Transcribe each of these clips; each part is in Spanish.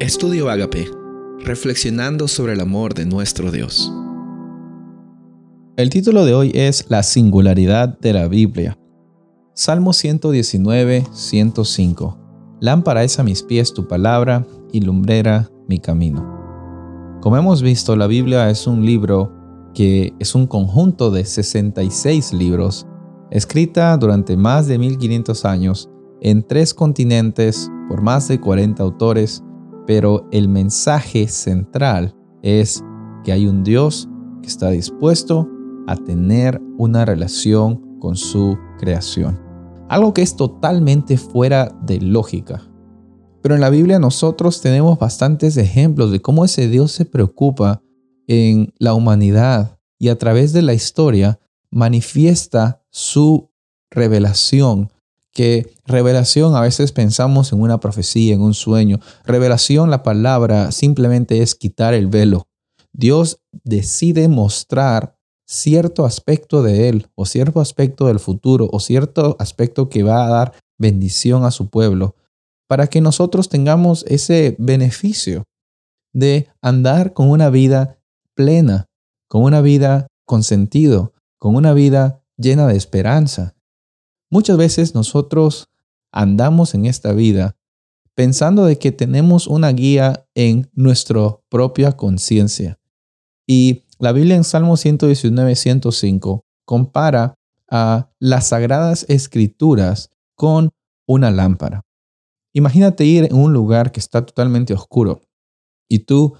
Estudio Agape, reflexionando sobre el amor de nuestro Dios. El título de hoy es La singularidad de la Biblia. Salmo 119, 105. Lámpara es a mis pies tu palabra y lumbrera mi camino. Como hemos visto, la Biblia es un libro que es un conjunto de 66 libros, escrita durante más de 1500 años en tres continentes por más de 40 autores pero el mensaje central es que hay un Dios que está dispuesto a tener una relación con su creación. Algo que es totalmente fuera de lógica. Pero en la Biblia nosotros tenemos bastantes ejemplos de cómo ese Dios se preocupa en la humanidad y a través de la historia manifiesta su revelación que revelación a veces pensamos en una profecía, en un sueño. Revelación, la palabra, simplemente es quitar el velo. Dios decide mostrar cierto aspecto de Él o cierto aspecto del futuro o cierto aspecto que va a dar bendición a su pueblo para que nosotros tengamos ese beneficio de andar con una vida plena, con una vida con sentido, con una vida llena de esperanza. Muchas veces nosotros andamos en esta vida pensando de que tenemos una guía en nuestra propia conciencia. Y la Biblia en Salmo 119, 105 compara a las sagradas escrituras con una lámpara. Imagínate ir en un lugar que está totalmente oscuro y tú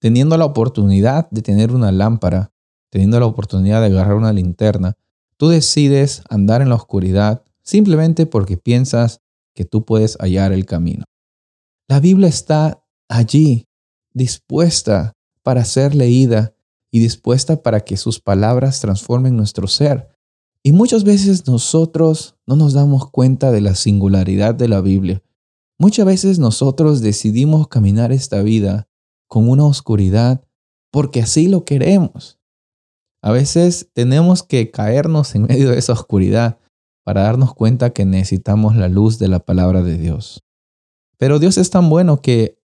teniendo la oportunidad de tener una lámpara, teniendo la oportunidad de agarrar una linterna, Tú decides andar en la oscuridad simplemente porque piensas que tú puedes hallar el camino. La Biblia está allí, dispuesta para ser leída y dispuesta para que sus palabras transformen nuestro ser. Y muchas veces nosotros no nos damos cuenta de la singularidad de la Biblia. Muchas veces nosotros decidimos caminar esta vida con una oscuridad porque así lo queremos. A veces tenemos que caernos en medio de esa oscuridad para darnos cuenta que necesitamos la luz de la palabra de Dios. Pero Dios es tan bueno que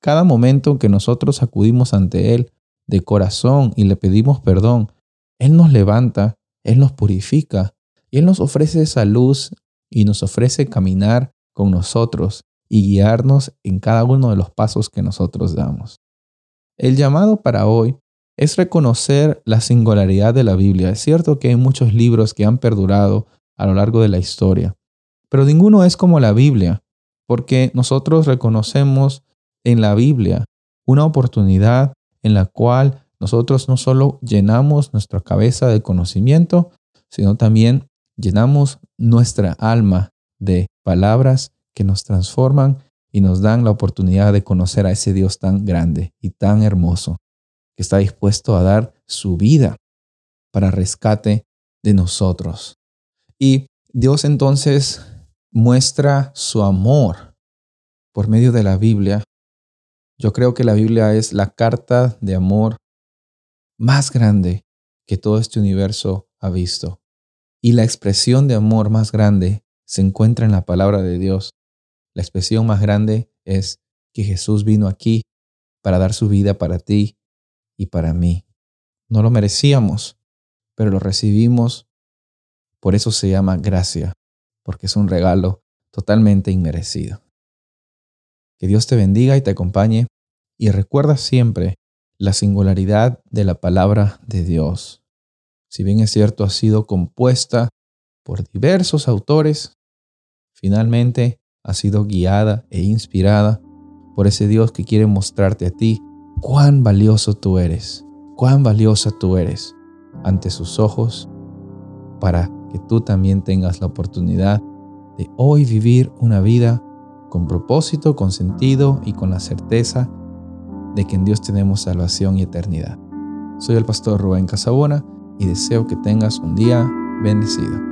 cada momento que nosotros acudimos ante Él de corazón y le pedimos perdón, Él nos levanta, Él nos purifica y Él nos ofrece esa luz y nos ofrece caminar con nosotros y guiarnos en cada uno de los pasos que nosotros damos. El llamado para hoy es reconocer la singularidad de la Biblia. Es cierto que hay muchos libros que han perdurado a lo largo de la historia, pero ninguno es como la Biblia, porque nosotros reconocemos en la Biblia una oportunidad en la cual nosotros no solo llenamos nuestra cabeza de conocimiento, sino también llenamos nuestra alma de palabras que nos transforman y nos dan la oportunidad de conocer a ese Dios tan grande y tan hermoso que está dispuesto a dar su vida para rescate de nosotros. Y Dios entonces muestra su amor por medio de la Biblia. Yo creo que la Biblia es la carta de amor más grande que todo este universo ha visto. Y la expresión de amor más grande se encuentra en la palabra de Dios. La expresión más grande es que Jesús vino aquí para dar su vida para ti y para mí. No lo merecíamos, pero lo recibimos. Por eso se llama gracia, porque es un regalo totalmente inmerecido. Que Dios te bendiga y te acompañe y recuerda siempre la singularidad de la palabra de Dios. Si bien es cierto, ha sido compuesta por diversos autores, finalmente ha sido guiada e inspirada por ese Dios que quiere mostrarte a ti cuán valioso tú eres, cuán valiosa tú eres ante sus ojos para que tú también tengas la oportunidad de hoy vivir una vida con propósito, con sentido y con la certeza de que en Dios tenemos salvación y eternidad. Soy el pastor Rubén Casabona y deseo que tengas un día bendecido.